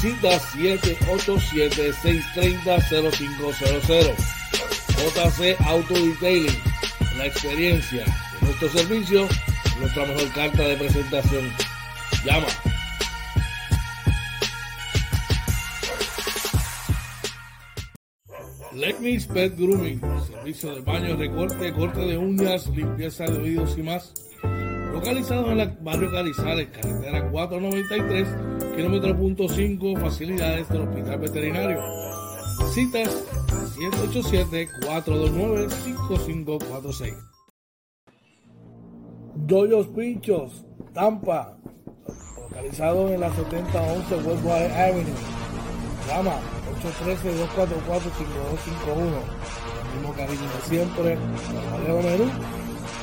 Cita 787-630-0500. JC Auto Detailing. La experiencia de nuestro servicio, nuestra mejor carta de presentación. Llama. Lecnis Pet Grooming, servicio de baño, recorte, corte de uñas, limpieza de oídos y más. Localizado en el barrio Carizales, carretera 493, kilómetro punto 5, facilidades del Hospital Veterinario. Citas 787-429-5546. Doyos Pinchos, Tampa, localizado en la 7011 Westwater Avenue. Llama 813-244-5251. El mismo cariño de siempre, el menú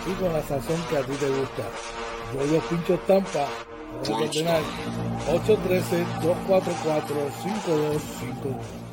y con la sazón que a ti te gusta. Doyos Pinchos Tampa, 813-244-5251.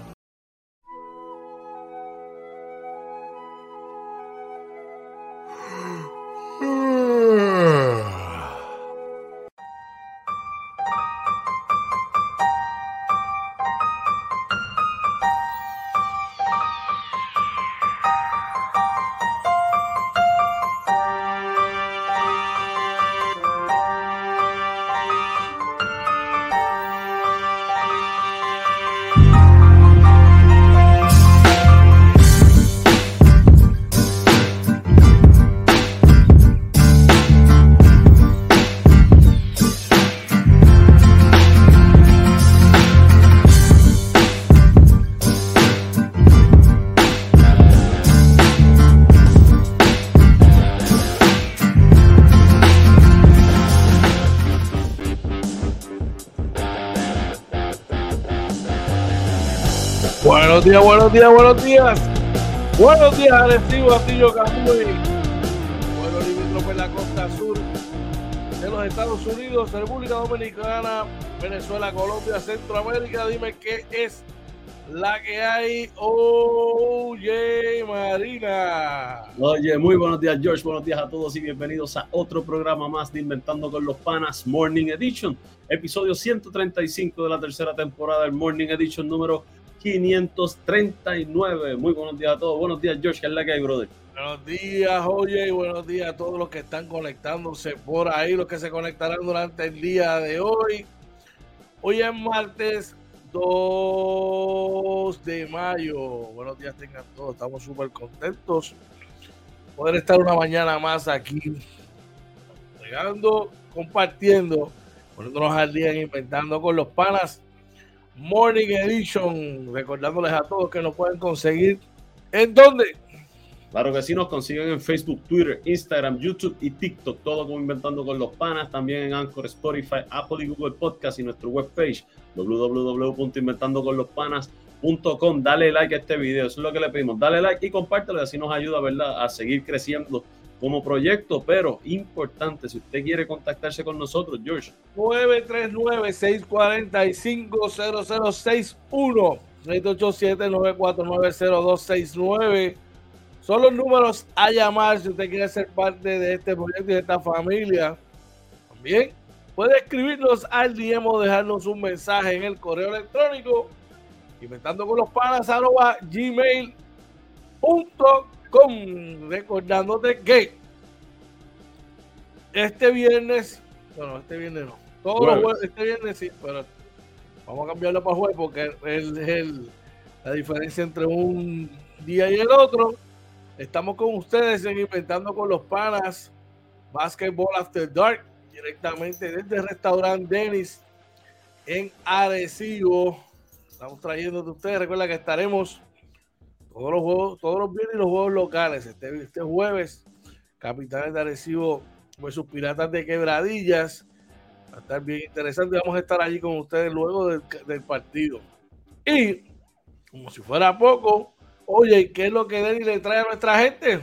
Buenos días, buenos días, buenos días. Buenos días, Arecibo, Atillo, Camuy. Bueno, limítrofe la costa sur de los Estados Unidos, República Dominicana, Venezuela, Colombia, Centroamérica. Dime qué es la que hay. Oye, Marina. Oye, muy buenos días, George. Buenos días a todos y bienvenidos a otro programa más de Inventando con los Panas Morning Edition, episodio 135 de la tercera temporada del Morning Edition número 539. Muy buenos días a todos. Buenos días, George. ¿Qué es la que hay, brother? Buenos días, oye, y buenos días a todos los que están conectándose por ahí, los que se conectarán durante el día de hoy. Hoy es martes 2 de mayo. Buenos días tengan todos, estamos súper contentos. Poder estar una mañana más aquí, llegando, compartiendo, poniéndonos al día en Inventando con los Panas. Morning Edition, recordándoles a todos que nos pueden conseguir. ¿En dónde? Claro que sí, nos consiguen en Facebook, Twitter, Instagram, YouTube y TikTok, todo como Inventando con los Panas, también en Anchor, Spotify, Apple y Google Podcast y nuestro webpage www.inventandoconlospanas.com. Dale like a este video, eso es lo que le pedimos. Dale like y compártelo, así nos ayuda ¿verdad? a seguir creciendo como proyecto, pero importante, si usted quiere contactarse con nosotros, George. 939-645-0061, 787-949-0269. Son los números a llamar si usted quiere ser parte de este proyecto y de esta familia. También puede escribirnos al DM o dejarnos un mensaje en el correo electrónico inventando con los panas arroba gmail.com recordándote que este viernes bueno este viernes no todos los jueves este viernes sí pero vamos a cambiarlo para jueves porque el, el la diferencia entre un día y el otro. Estamos con ustedes en Inventando con los Panas, Basketball After Dark, directamente desde el restaurante Dennis en Arecibo. Estamos trayendo de ustedes. Recuerda que estaremos todos los juegos, todos los viernes y los juegos locales. Este, este jueves, Capitanes de Arecibo sus Piratas de Quebradillas. Va a estar bien interesante. Vamos a estar allí con ustedes luego del, del partido. Y, como si fuera poco, oye, ¿qué es lo que Denis le trae a nuestra gente?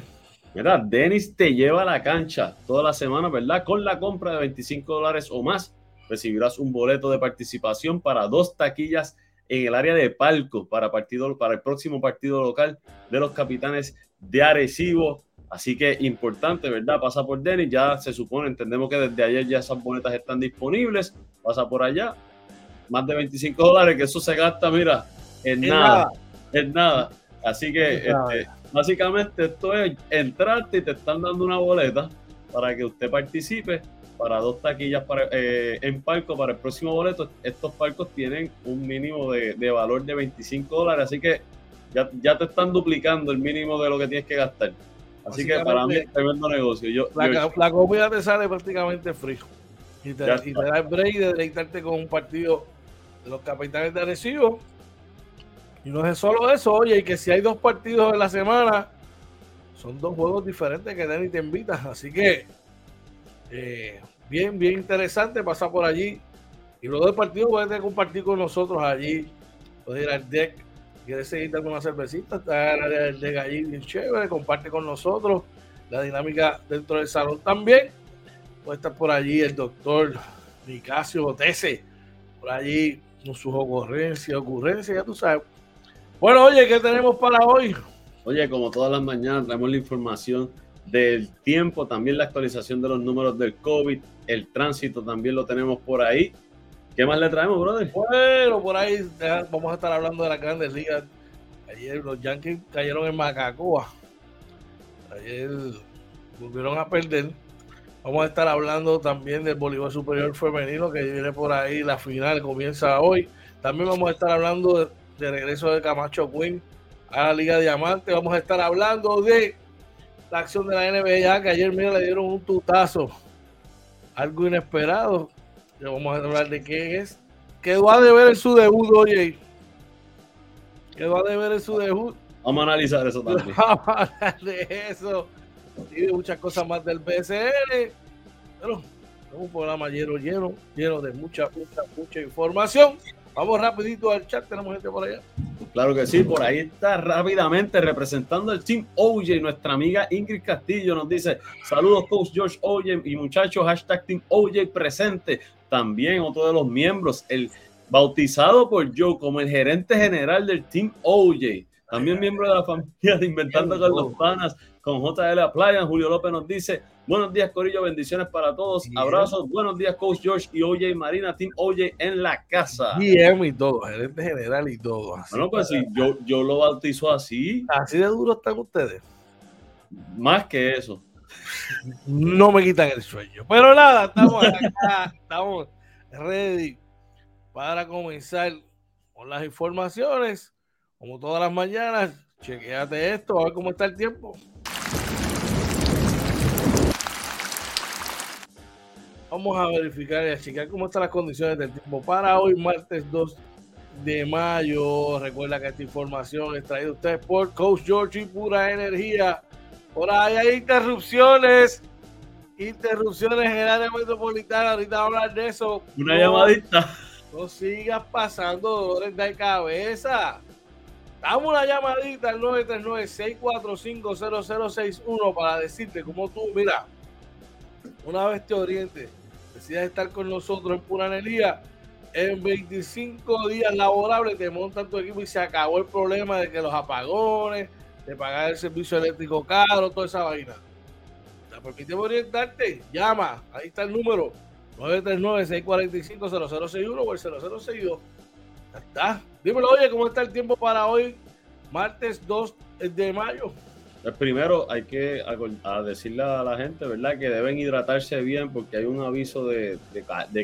Mira, Denis te lleva a la cancha toda la semana, ¿verdad? Con la compra de 25 dólares o más, recibirás un boleto de participación para dos taquillas en el área de palco para, partido, para el próximo partido local de los capitanes de Arecibo. Así que importante, ¿verdad? Pasa por Denis, ya se supone, entendemos que desde ayer ya esas boletas están disponibles. Pasa por allá, más de 25 dólares, que eso se gasta, mira, en, nada, en nada. Así que este, básicamente esto es entrarte y te están dando una boleta para que usted participe para dos taquillas para, eh, en palco para el próximo boleto. Estos palcos tienen un mínimo de, valor de 25 dólares, así que ya, ya, te están duplicando el mínimo de lo que tienes que gastar. Así que para mí es tremendo negocio. Yo, la, comida te sale prácticamente frío. Y te, y te da el break de deleitarte con un partido de los capitanes de Arecibo. Y no es solo eso, oye, y que si hay dos partidos en la semana, son dos juegos diferentes que Dani te invita. Así que eh, bien, bien interesante pasar por allí. Y luego del partido puedes compartir con nosotros allí. Puedes ir al deck. Quieres seguir dando una cervecita, está el área deck allí bien chévere. Comparte con nosotros la dinámica dentro del salón también. Puede estar por allí el doctor Nicasio Botese. Por allí con sus ocurrencias, ocurrencias, ya tú sabes. Bueno, oye, ¿qué tenemos para hoy? Oye, como todas las mañanas, traemos la información del tiempo, también la actualización de los números del COVID, el tránsito también lo tenemos por ahí. ¿Qué más le traemos, brother? Bueno, por ahí vamos a estar hablando de las grandes ligas. Ayer los Yankees cayeron en Macacoa. Ayer volvieron a perder. Vamos a estar hablando también del voleibol superior femenino que viene por ahí. La final comienza hoy. También vamos a estar hablando de, de regreso de Camacho Quinn a la Liga Diamante. Vamos a estar hablando de la acción de la NBA, que ayer mira, le dieron un tutazo, algo inesperado. Ya vamos a hablar de qué es. Quedó a deber en su debut, oye. Quedó a deber en su debut. Vamos a analizar eso también. Vamos a hablar de eso. Y de muchas cosas más del BCN. Pero es un programa lleno, lleno, lleno de mucha, mucha, mucha información. Vamos rapidito al chat, tenemos gente por allá. Claro que sí, por ahí está rápidamente representando el Team OJ, nuestra amiga Ingrid Castillo nos dice, saludos Coach George OJ y muchachos, hashtag Team OJ presente. También otro de los miembros, el bautizado por Joe como el gerente general del Team OJ. También miembro de la familia de Inventando con los Panas, con JL Playa. Julio López nos dice, buenos días Corillo, bendiciones para todos, abrazos, buenos días Coach George y OJ Marina, Team OJ en la casa. Bien y todo, gerente general y todo. bueno, pues sí, yo, yo lo bautizo así. Así de duro están ustedes. Más que eso. No me quitan el sueño. Pero nada, estamos acá, estamos ready para comenzar con las informaciones. Como todas las mañanas, chequeate esto, a ver cómo está el tiempo. Vamos a verificar y a checar cómo están las condiciones del tiempo para hoy, martes 2 de mayo. Recuerda que esta información es traída a ustedes por Coach George y Pura Energía. Por ahí hay interrupciones. Interrupciones en el área metropolitana. Ahorita vamos a hablar de eso. Una llamadita. No sigas pasando dolores de cabeza. Dame una llamadita al 939-645-0061 para decirte cómo tú, mira, una vez te orientes decidas estar con nosotros en Pura Energía, en 25 días laborables te montan tu equipo y se acabó el problema de que los apagones, de pagar el servicio eléctrico caro, toda esa vaina. ¿Te permite orientarte? Llama, ahí está el número 939-645-0061 o el 0062. Ya está. Dímelo, oye, ¿cómo está el tiempo para hoy? Martes 2 de mayo. Pues primero hay que decirle a la gente, ¿verdad? Que deben hidratarse bien porque hay un aviso de,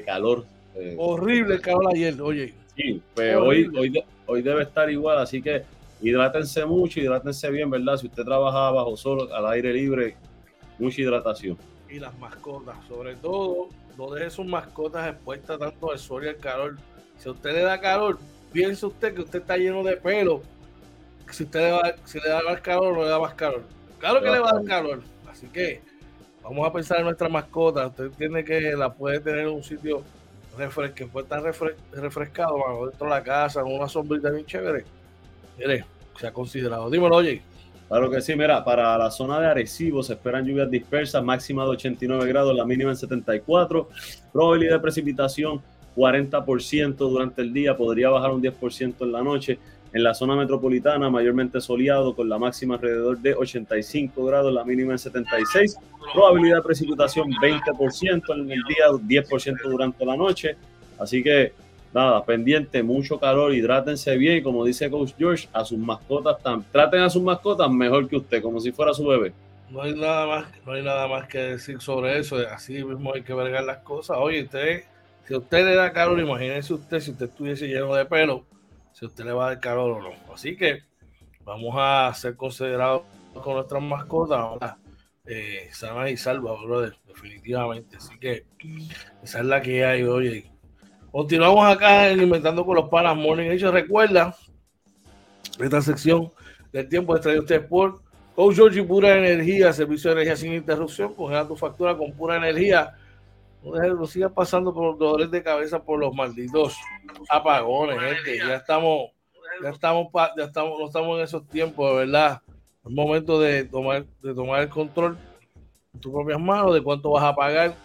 calor. Eh, Horrible el calor ayer, oye. Sí, pues hoy, hoy, hoy debe estar igual, así que hidrátense mucho, hidrátense bien, ¿verdad? Si usted trabaja bajo sol, al aire libre, mucha hidratación. Y las mascotas, sobre todo, no deje sus mascotas expuestas tanto al sol y al calor. Si a usted le da calor, piense usted que usted está lleno de pelo. Si usted le, va, si le da más calor, no le da más calor. Claro que le va a dar calor. Así que vamos a pensar en nuestra mascota. Usted entiende que la puede tener en un sitio que puede estar refrescado dentro de la casa, con una sombrita bien chévere. Mire, se ha considerado. Dímelo, oye. Claro que sí, mira, para la zona de Arecibo se esperan lluvias dispersas, máxima de 89 grados, la mínima en 74, probabilidad de precipitación 40% durante el día, podría bajar un 10% en la noche. En la zona metropolitana, mayormente soleado, con la máxima alrededor de 85 grados, la mínima en 76. Probabilidad de precipitación 20% en el día, 10% durante la noche. Así que, nada, pendiente, mucho calor, hidrátense bien. Como dice Coach George, a sus mascotas, traten a sus mascotas mejor que usted, como si fuera su bebé. No hay nada más, no hay nada más que decir sobre eso. Así mismo hay que vergar las cosas. Oye, usted, si usted le da calor, imagínese usted si usted estuviese lleno de pelo si usted le va a dar calor o no. Así que vamos a ser considerados con nuestras mascotas ahora eh, sanas y salvas, brother, definitivamente. Así que esa es la que hay hoy. Continuamos acá Inventando con los Panas Morning. Hecho, recuerda esta sección del tiempo de traer usted por Coach Georgie Pura Energía, servicio de energía sin interrupción. Congela tu factura con pura energía no siga pasando por los dolores de cabeza por los malditos apagones, gente. Ya estamos, ya estamos, ya estamos, no estamos en esos tiempos, de verdad. Es momento de tomar, de tomar el control en tus propias manos de cuánto vas a pagar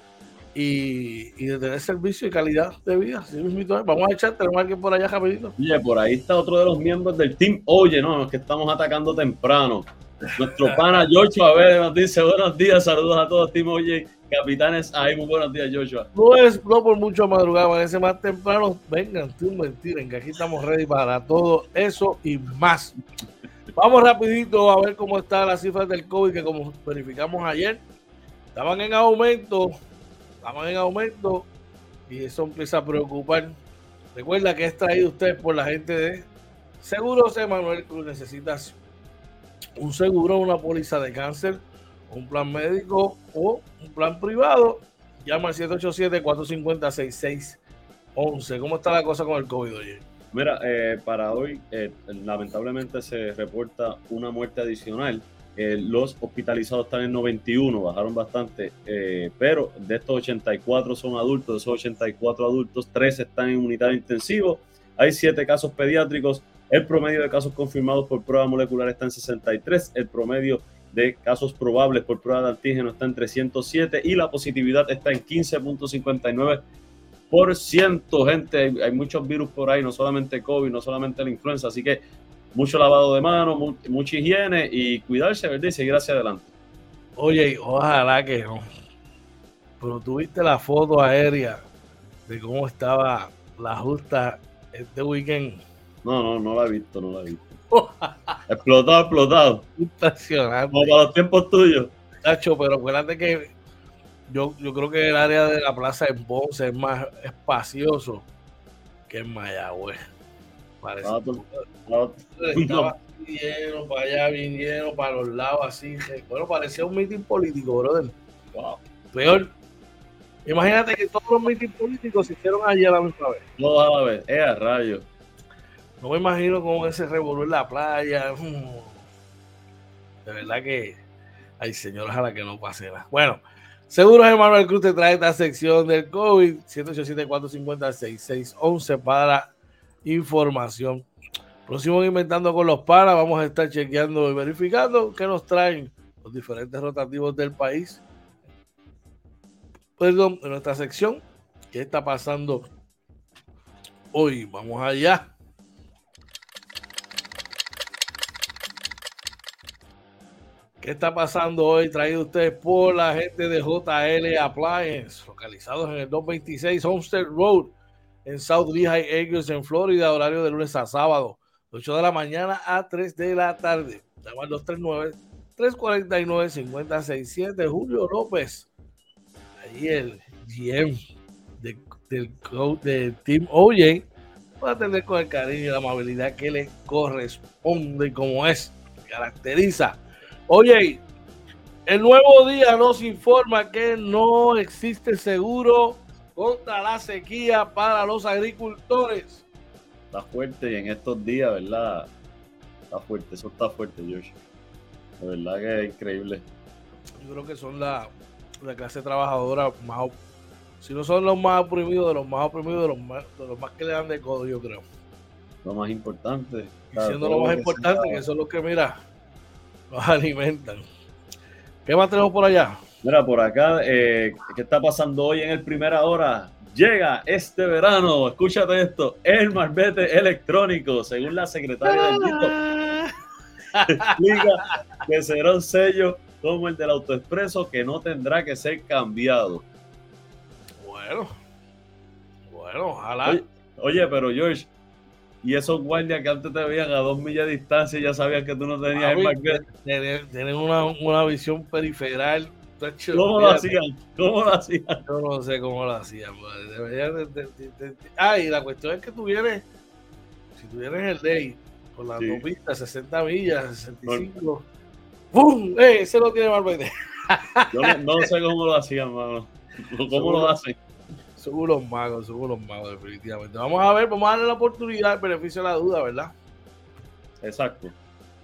y, y de tener servicio y calidad de vida. Vamos a echarte, tenemos alguien por allá rapidito. Oye, por ahí está otro de los miembros del team. Oye, no, es que estamos atacando temprano. Nuestro pana George a ver, nos dice buenos días, saludos a todos, Team Oye, capitanes ahí, muy buenos días, Joshua. No es no por mucho madrugada, ese más temprano, vengan, tú mentiren, que aquí estamos ready para todo eso y más. Vamos rapidito a ver cómo está las cifras del COVID, que como verificamos ayer, estaban en aumento, estaban en aumento, y eso empieza a preocupar. Recuerda que es traído usted por la gente de Seguros Emanuel Cruz. Necesitas un seguro, una póliza de cáncer, un plan médico o un plan privado, llama al 787-450-6611. ¿Cómo está la cosa con el COVID hoy? Mira, eh, para hoy eh, lamentablemente se reporta una muerte adicional. Eh, los hospitalizados están en 91, bajaron bastante, pero de estos 84 son adultos, de esos 84 adultos, 3 están en unidad intensivo, hay 7 casos pediátricos, el promedio de casos confirmados por prueba molecular está en 63, el promedio de casos probables por prueba de antígeno está en 307 y la positividad está en 15.59%. Gente, hay, muchos virus por ahí, no solamente COVID, no solamente la influenza, así que mucho lavado de manos, mucha higiene y cuidarse, ¿verdad? Y seguir hacia adelante. Oye, ojalá que no. Pero tuviste la foto aérea de cómo estaba la justa este weekend no, no, no la he visto, no la he visto. explotado, explotado. Impresionante. Como para los tiempos tuyos. Tacho, pero acuérdate que yo, yo creo que el área de la plaza en Ponce es más espacioso que en Mayagüez. Parece. Ah, estaba lleno, para allá, bien lleno, para los lados, así. Bueno, parecía un mitin político, brother. Wow. Peor. Imagínate que todos los mítines políticos se hicieron allí a la misma vez. No, a la vez. Es a rayo. No me imagino con ese revolver en la playa. Mm. De verdad que. Ay, señor, ojalá que no pase nada. Bueno, Seguros Emanuel Cruz te trae esta sección del COVID. 187-450-6611 para información. Próximo Inventando con los Panas. Vamos a estar chequeando y verificando qué nos traen los diferentes rotativos del país. Perdón, en nuestra sección. ¿Qué está pasando hoy? Vamos allá. ¿Qué está pasando hoy? Traído ustedes por la gente de JL Appliance, localizados en el 226 Homestead Road en South Lehigh Acres, en Florida, horario de lunes a sábado, 8 de la mañana a 3 de la tarde. Llama al 239-349-5067. Julio López, ahí el GM del, del Team OJ, a atender con el cariño y la amabilidad que le corresponde como es, caracteriza. Oye, el nuevo día nos informa que no existe seguro contra la sequía para los agricultores. Está fuerte y en estos días, ¿verdad? Está fuerte, eso está fuerte, Josh. De verdad que es increíble. Yo creo que son la, la clase trabajadora más, si no son los más oprimidos, de los más oprimidos, de los más, de los más que le dan de codo, yo creo. Lo más importante. Y siendo lo más importante, que son los que, mira, los alimentan. ¿Qué más tenemos por allá? Mira, por acá, eh, ¿qué está pasando hoy en el primera hora? Llega este verano, escúchate esto, el marbete electrónico, según la secretaria del explica que será un sello como el del autoexpreso que no tendrá que ser cambiado. Bueno, bueno, ojalá. Oye, oye, pero George, y esos guardias que antes te veían a dos millas de distancia ya sabían que tú no tenías el. Tienen, una, una visión periferal ¿Cómo lo hacían? ¿Cómo lo hacían? Yo no sé cómo lo hacían. Ah, y la cuestión es que tú vienes, si tú vienes el day con la sí. autopista 60 millas, 65, ¡Bum! ¡Eh! Ese lo tiene Marbete. Yo no, no, sé cómo lo hacían, mano. ¿Cómo lo hacen? Son unos magos, son unos magos, definitivamente. Vamos a ver, vamos a darle la oportunidad, el beneficio de la duda, ¿verdad? Exacto.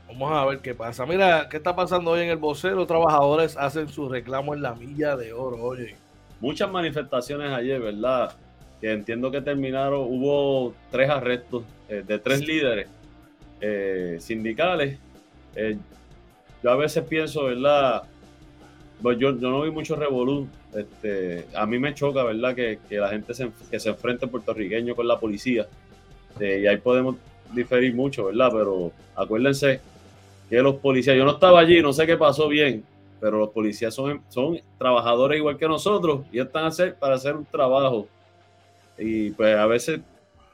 Vamos a ver qué pasa. Mira, ¿qué está pasando hoy en el vocero? Los trabajadores hacen su reclamo en la milla de oro, oye. Muchas manifestaciones ayer, ¿verdad? Que entiendo que terminaron, hubo tres arrestos eh, de tres líderes eh, sindicales. Eh, yo a veces pienso, ¿verdad? Pues yo, yo no vi mucho revolú. Este, a mí me choca, ¿verdad? Que, la gente se, que se enfrente puertorriqueño con la policía. y ahí podemos diferir mucho, ¿verdad? Pero acuérdense que los policías, yo no estaba allí, no sé qué pasó bien, pero los policías son, son trabajadores igual que nosotros y están hacer, para hacer un trabajo. Y pues a veces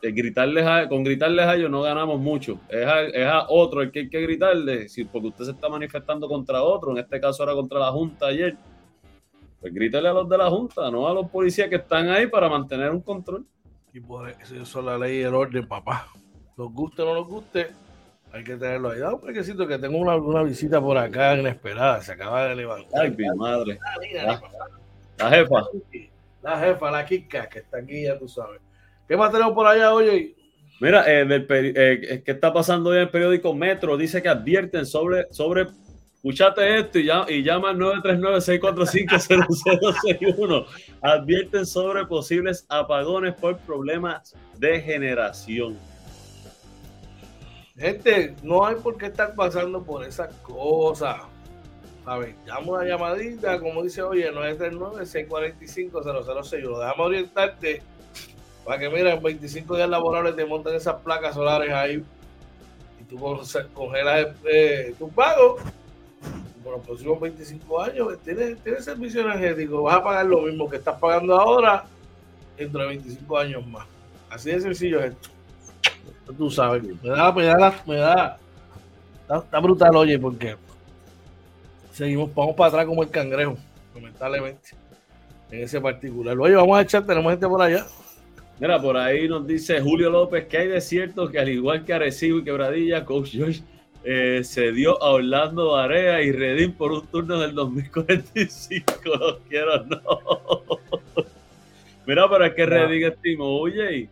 gritarles a, con gritarles a ellos no ganamos mucho. Es a, es a, otro el que hay que gritarle, porque usted se está manifestando contra otro, en este caso era contra la Junta ayer. Pues grítale a los de la Junta, no a los policías que están ahí para mantener un control. Y por eso es la ley y el orden, papá. Nos guste o no nos guste, hay que tenerlo ahí. Dame un brequecito que tengo una, una, visita por acá inesperada. Se acaba de levantar. Ay, mi madre. La, la, jefa. La jefa, la Kika, que está aquí, ya tú sabes. ¿Qué más tenemos por allá, oye? Mira, eh, del eh, ¿qué está pasando hoy en el periódico Metro? Dice que advierten sobre, sobre escúchate esto y, llama al 939-645-0061. Advierten sobre posibles apagones por problemas de generación. Gente, no hay por qué estar pasando por esas cosas. ¿Sabes? Llama una llamadita, como dice, oye, 939-645-006. Déjame orientarte para que, mira, en 25 días laborables te monten esas placas solares ahí y tú congelas eh, tu pago. Por los próximos 25 años tienes, tienes servicio energético, vas a pagar lo mismo que estás pagando ahora dentro de 25 años más. Así de sencillo es esto. Tú sabes, me da, me da, me da, está, está brutal, oye, porque seguimos, vamos para atrás como el cangrejo, lamentablemente, en ese particular. Oye, vamos a echar, tenemos gente por allá. Mira, por ahí nos dice Julio López que hay desiertos que al igual que Arecibo y Quebradilla, Coach George eh, se dio a Orlando Barea y Redín por un turno del 2045. Los quiero, no. Mira, pero es que Redín estimo, oye.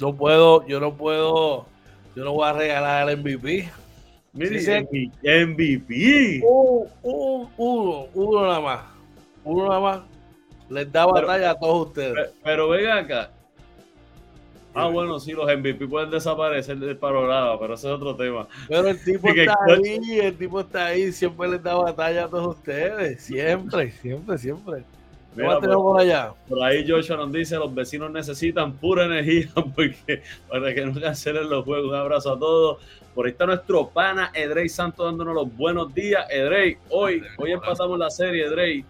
No puedo, yo no puedo, yo no voy a regalar el MVP. Mire, sí, MVP. Uh, uh, uno, uno nada más. Uno nada más. Les da batalla pero, a todos ustedes. Pero, pero venga acá. Ah, bueno, sí, los MVP pueden desaparecer del panorama, pero ese es otro tema. Pero el tipo está ahí, el tipo está ahí, siempre les da batalla a todos ustedes. Siempre, siempre, siempre. Mira, por, por, allá? por ahí Joshua nos dice, los vecinos necesitan pura energía porque para que no cancelen los juegos. Un abrazo a todos. Por ahí está nuestro pana Edrey Santos dándonos los buenos días. Edrey, hoy, hoy empezamos la serie, Edrey.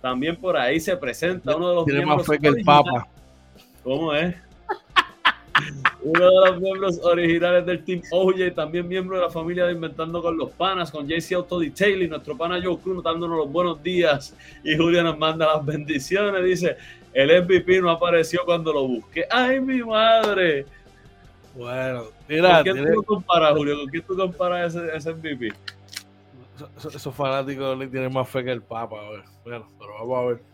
También por ahí se presenta uno de los Tiene más fe que el Papa. ¿Cómo es? Uno de los miembros originales del Team OJ, también miembro de la familia de Inventando con los Panas, con JC Auto Detailing, nuestro pana Joe Cruz dándonos los buenos días. Y Julia nos manda las bendiciones. Dice: El MVP no apareció cuando lo busqué. ¡Ay, mi madre! Bueno, mira. ¿Con quién tú comparas, Julio? ¿Con quién tú comparas ese, ese MVP? Esos, fanáticos le tienen más fe que el Papa. Bueno, pero vamos a ver.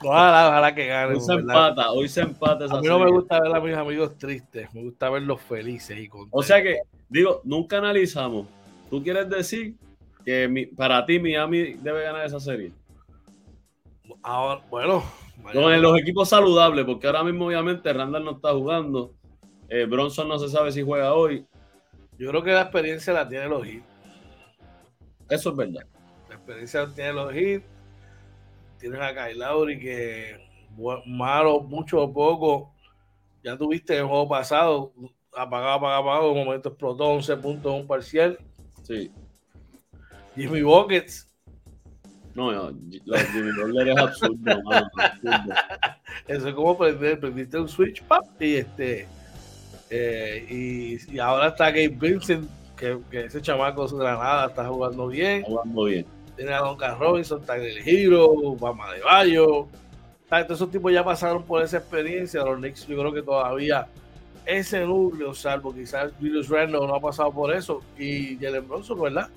Ojalá, ojalá que gane. Hoy se empata, hoy se empata esa A mí no me gusta ver a mis amigos tristes, me gusta verlos felices y contentos. O sea que, digo, nunca analizamos. ¿Tú quieres decir que para ti Miami debe ganar esa serie? Ahora, bueno. Con los equipos saludables, porque ahora mismo obviamente Randall no está jugando. Eh, Bronson no se sabe si juega hoy. Yo creo que la experiencia la tiene los hits. Eso es verdad. La experiencia la tiene los hits. Tienes a Kyle Lowry que malo, mucho o poco. Ya tuviste el juego pasado, apagado, apagado, apagado. En un momento explotó 11 puntos un parcial. Sí. Jimmy Buckets. No, no Jimmy Butler es absurdo, Eso es como prender, prendiste un switch, pap, y este. Eh, y, y, ahora está Gabe Vincent, que, que, ese chamaco de la nada está jugando bien. Jugando bien. Tiene a Duncan Robinson, Tyler Hero, Bama de Bayo. Todos esos tipos ya pasaron por esa experiencia. Los Knicks, yo creo que todavía ese núcleo, salvo quizás Julius Randle no ha pasado por eso. Y Jalen Bronson, ¿verdad?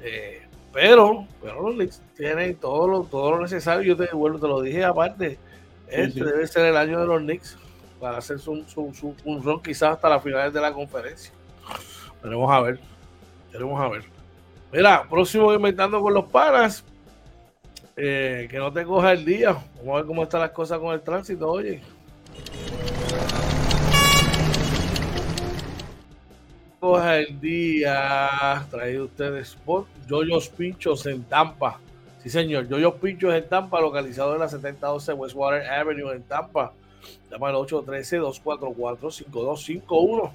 Eh, pero, pero los Knicks tienen todo lo, todo lo necesario. Yo te, vuelvo, te lo dije aparte. Este debe ser el año de los Knicks para hacer su, su, un run quizás hasta las finales de la conferencia. Veremos a ver. Veremos a ver. Mira, próximo inventando con los panas. Eh, que no te coja el día. Vamos a ver cómo están las cosas con el tránsito, oye. Coja el día. Traído ustedes por Yoyos Pinchos en Tampa. Sí, señor. Yoyos Pinchos en Tampa, localizado en la 7012 Westwater Avenue en Tampa. Llama al 813-244-5251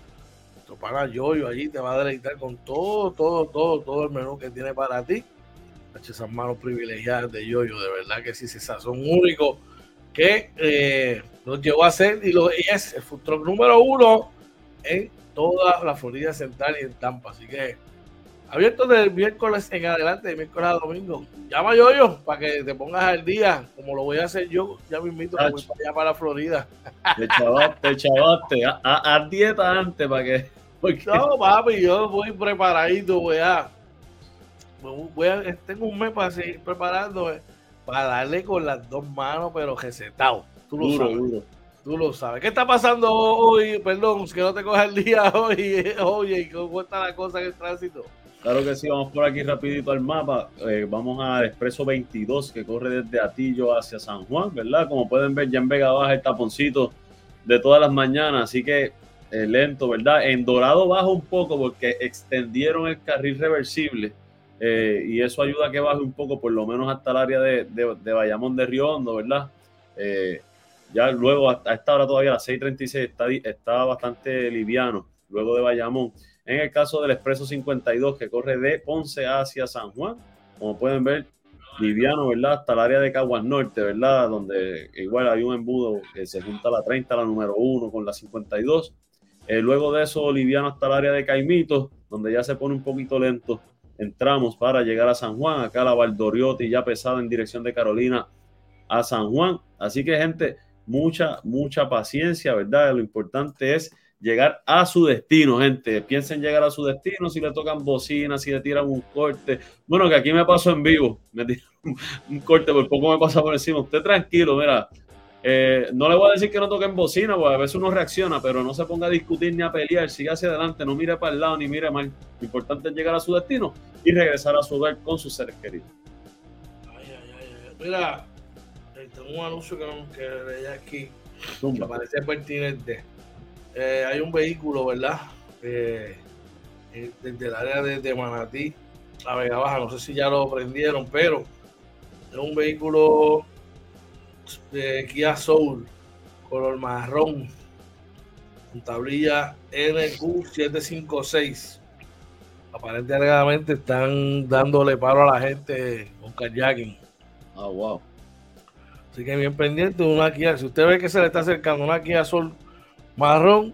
para Yoyo allí te va a deleitar con todo, todo, todo, todo el menú que tiene para ti. Esas manos privilegiadas de Yoyo, de verdad que sí, son únicos que eh, nos llevó a ser y, lo, es el food número uno en toda la Florida Central y en Tampa. Así que abierto del miércoles en adelante, de miércoles a domingo. Llama a Yoyo para que te pongas al día, como lo voy a hacer yo. Ya me invito para allá para Florida. Te chavaste, chavaste. a dieta antes para que no, papi, yo voy preparadito, voy a, voy a, tengo un mes para seguir preparándome para darle con las dos manos, pero recetado. Tú lo sabes. Tú lo sabes. ¿Qué está pasando hoy? Perdón, que no te coja el día hoy. Oye, ¿cómo está la cosa en el tránsito? Claro que sí, vamos por aquí rapidito al mapa. Eh, vamos al Expreso 22 que corre desde Atillo hacia San Juan, ¿verdad? Como pueden ver, ya en Vega Baja el taponcito de todas las mañanas. Así que eh, lento, ¿verdad? En Dorado baja un poco porque extendieron el carril reversible eh, y eso ayuda a que baje un poco, por lo menos hasta el área de, de, Bayamón de Río Hondo, ¿verdad? Eh, ya luego, a esta hora todavía, a las 6.36, está, está bastante liviano, luego de Bayamón. En el caso del Expreso 52, que corre de Ponce hacia San Juan, como pueden ver, liviano, ¿verdad? Hasta el área de Caguas Norte, ¿verdad? Donde igual hay un embudo que se junta la 30, la número 1 con la 52 eh, luego de eso, Oliviano hasta el área de Caimito, donde ya se pone un poquito lento. Entramos para llegar a San Juan. Acá la Valdoriotti ya pesada en dirección de Carolina a San Juan. Así que, gente, mucha, mucha paciencia, ¿verdad? Lo importante es llegar a su destino, gente. Piensen llegar a su destino si le tocan bocinas, si le tiran un corte. Bueno, que aquí me pasó en vivo. Me tiran un corte, por poco me pasa por encima. Usted tranquilo, mira eh, no le voy a decir que no toquen bocina, porque a veces uno reacciona, pero no se ponga a discutir ni a pelear, siga hacia adelante, no mire para el lado ni mire mal. Lo importante es llegar a su destino y regresar a su hogar con sus seres queridos. Ay, ay, ay, Mira, tengo un anuncio que, que leí aquí que parece pertinente. Eh, hay un vehículo, ¿verdad? desde el área de, de Manatí a Vega Baja, no sé si ya lo prendieron, pero es un vehículo de Kia Soul, color marrón, con tablilla NQ756. Aparentemente están dándole paro a la gente con kayaking. Ah, wow. Así que bien pendiente una Kia. Si usted ve que se le está acercando una Kia Soul marrón,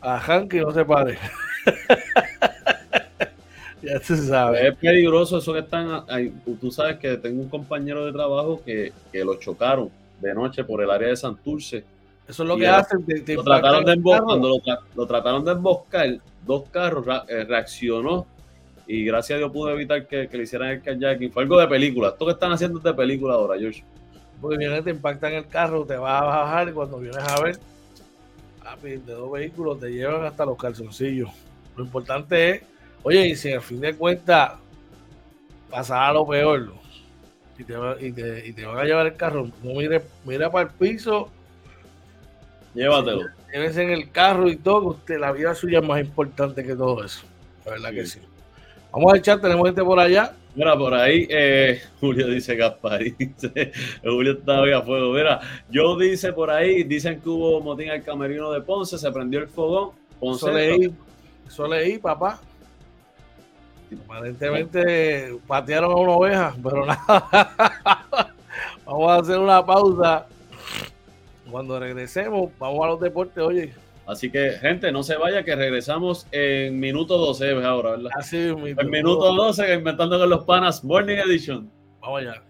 a Hanky no se pare. ya se sabe. Es peligroso eso que están ahí. Tú sabes que tengo un compañero de trabajo que, que lo chocaron de noche por el área de Santurce Eso es lo que hacen. lo trataron de cuando lo, trataron de emboscar, dos carros eh, reaccionó y gracias a Dios pudo evitar que, le hicieran el kayaking. Fue algo de película. Esto que están haciendo es de película ahora, George. Porque viene, te impactan el carro, te vas a bajar y cuando vienes a ver, de dos vehículos te llevan hasta los calzoncillos. Lo importante es, oye, y si al fin de cuentas pasará lo peor y te, y, te, y te van a llevar el carro, no mire, mira para el piso. Llévatelo. Llévese en el carro y todo, usted, la vida suya es más importante que todo eso. La verdad que sí. Vamos al chat, tenemos gente por allá. Mira, por ahí eh, Julio dice Gaspari. Julio está hoy a fuego. Mira, yo dice por ahí, dicen que hubo motín al camerino de Ponce, se prendió el fogón. Ponce eso leí, eso leí, papá. Aparentemente patearon a una oveja, pero nada. vamos a hacer una pausa. Cuando regresemos, vamos a los deportes, oye. Así que, gente, no se vaya, que regresamos en minuto 12 ahora, ¿verdad? Así, en minuto 12, inventando con los panas, Morning Edition. Vamos allá.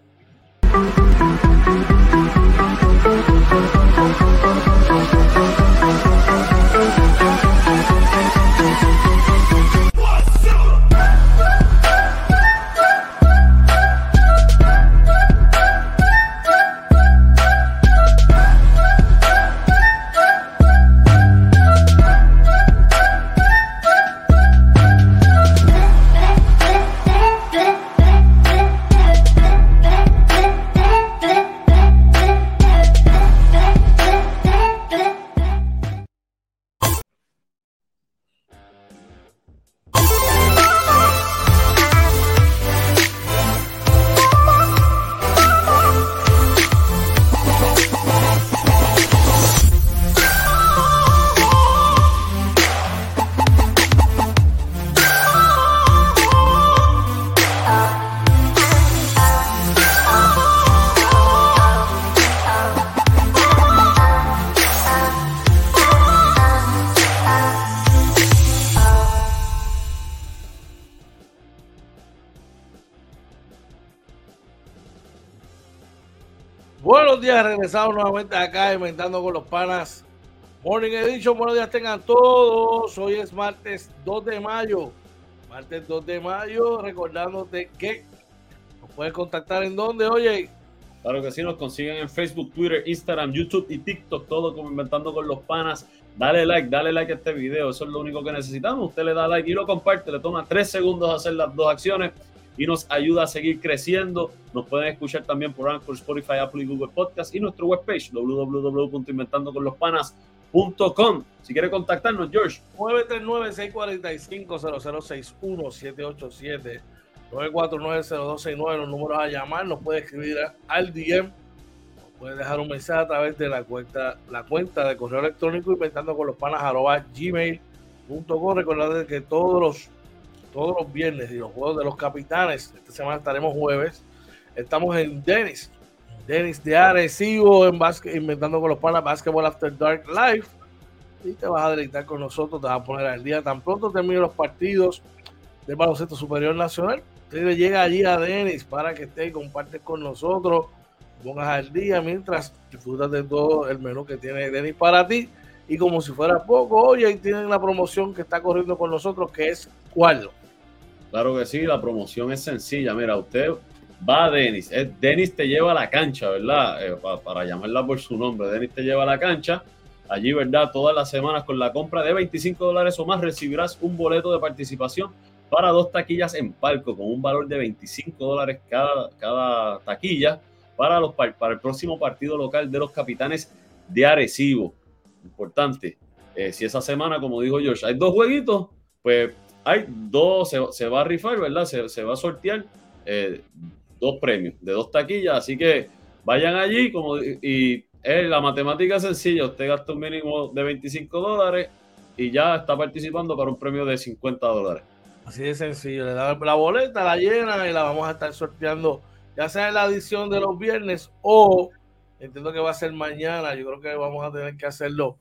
Regresado nuevamente acá inventando con los panas. Morning Edition, buenos días tengan todos. Hoy es martes 2 de mayo. Martes 2 de mayo, recordándote que nos puedes contactar en donde, oye. Claro que sí, nos consiguen en Facebook, Twitter, Instagram, YouTube y TikTok, todo como inventando con los panas. Dale like, dale like a este video, eso es lo único que necesitamos. Usted le da like y lo comparte, le toma tres segundos hacer las dos acciones y nos ayuda a seguir creciendo. Nos pueden escuchar también por Anchor, Spotify, Apple y Google Podcast y nuestro webpage www.inventandoconlospanas.com. Si quiere contactarnos, George. 939-645-0061-787. 949-0269, los números a llamar, nos puede escribir al DM, nos puede dejar un mensaje a través de la cuenta, la cuenta de correo electrónico inventando con los. Recordad que todos los todos los viernes y los juegos de los capitanes. Esta semana estaremos jueves. Estamos en Dennis. Dennis de Arecibo en inventando con los panas Basketball After Dark Live. Y te vas a deleitar con nosotros, te vas a poner al día. Tan pronto terminen los partidos del baloncesto superior nacional. Usted llega allí a Dennis para que esté y compartes con nosotros. Pongas al día mientras disfrutas de todo el menú que tiene Denis para ti. Y como si fuera poco, hoy tienen la promoción que está corriendo con nosotros, que es ¿cuál? Claro que sí, la promoción es sencilla. Mira, usted va a Denis. Denis te lleva a la cancha, ¿verdad? Eh, para, llamarla por su nombre. Denis te lleva a la cancha. Allí, ¿verdad? Todas las semanas con la compra de 25 dólares o más recibirás un boleto de participación para dos taquillas en palco con un valor de 25 dólares cada, cada taquilla para, los, para el próximo partido local de los capitanes de Arecibo. Importante. Eh, si esa semana, como dijo George, hay dos jueguitos, pues hay dos, se, va a rifar, ¿verdad? Se, va a sortear eh, dos premios de dos taquillas, así que vayan allí como, y la matemática es sencilla, usted gasta un mínimo de 25 dólares y ya está participando para un premio de 50 dólares. Así de sencillo, le da la boleta, la llena y la vamos a estar sorteando, ya sea en la edición de los viernes o entiendo que va a ser mañana, yo creo que vamos a tener que hacerlo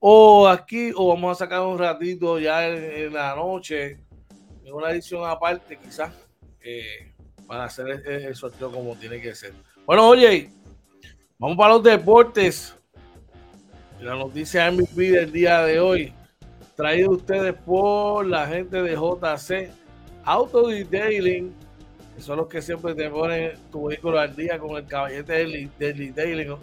o aquí, o vamos a sacar un ratito ya en, la noche, en una edición aparte, quizás, eh, para hacer el, sorteo como tiene que ser. Bueno, oye, vamos para los deportes. La noticia MVP del día de hoy, traído ustedes por la gente de JC Auto Detailing, son los que siempre te ponen tu vehículo al día con el caballete del, detailing.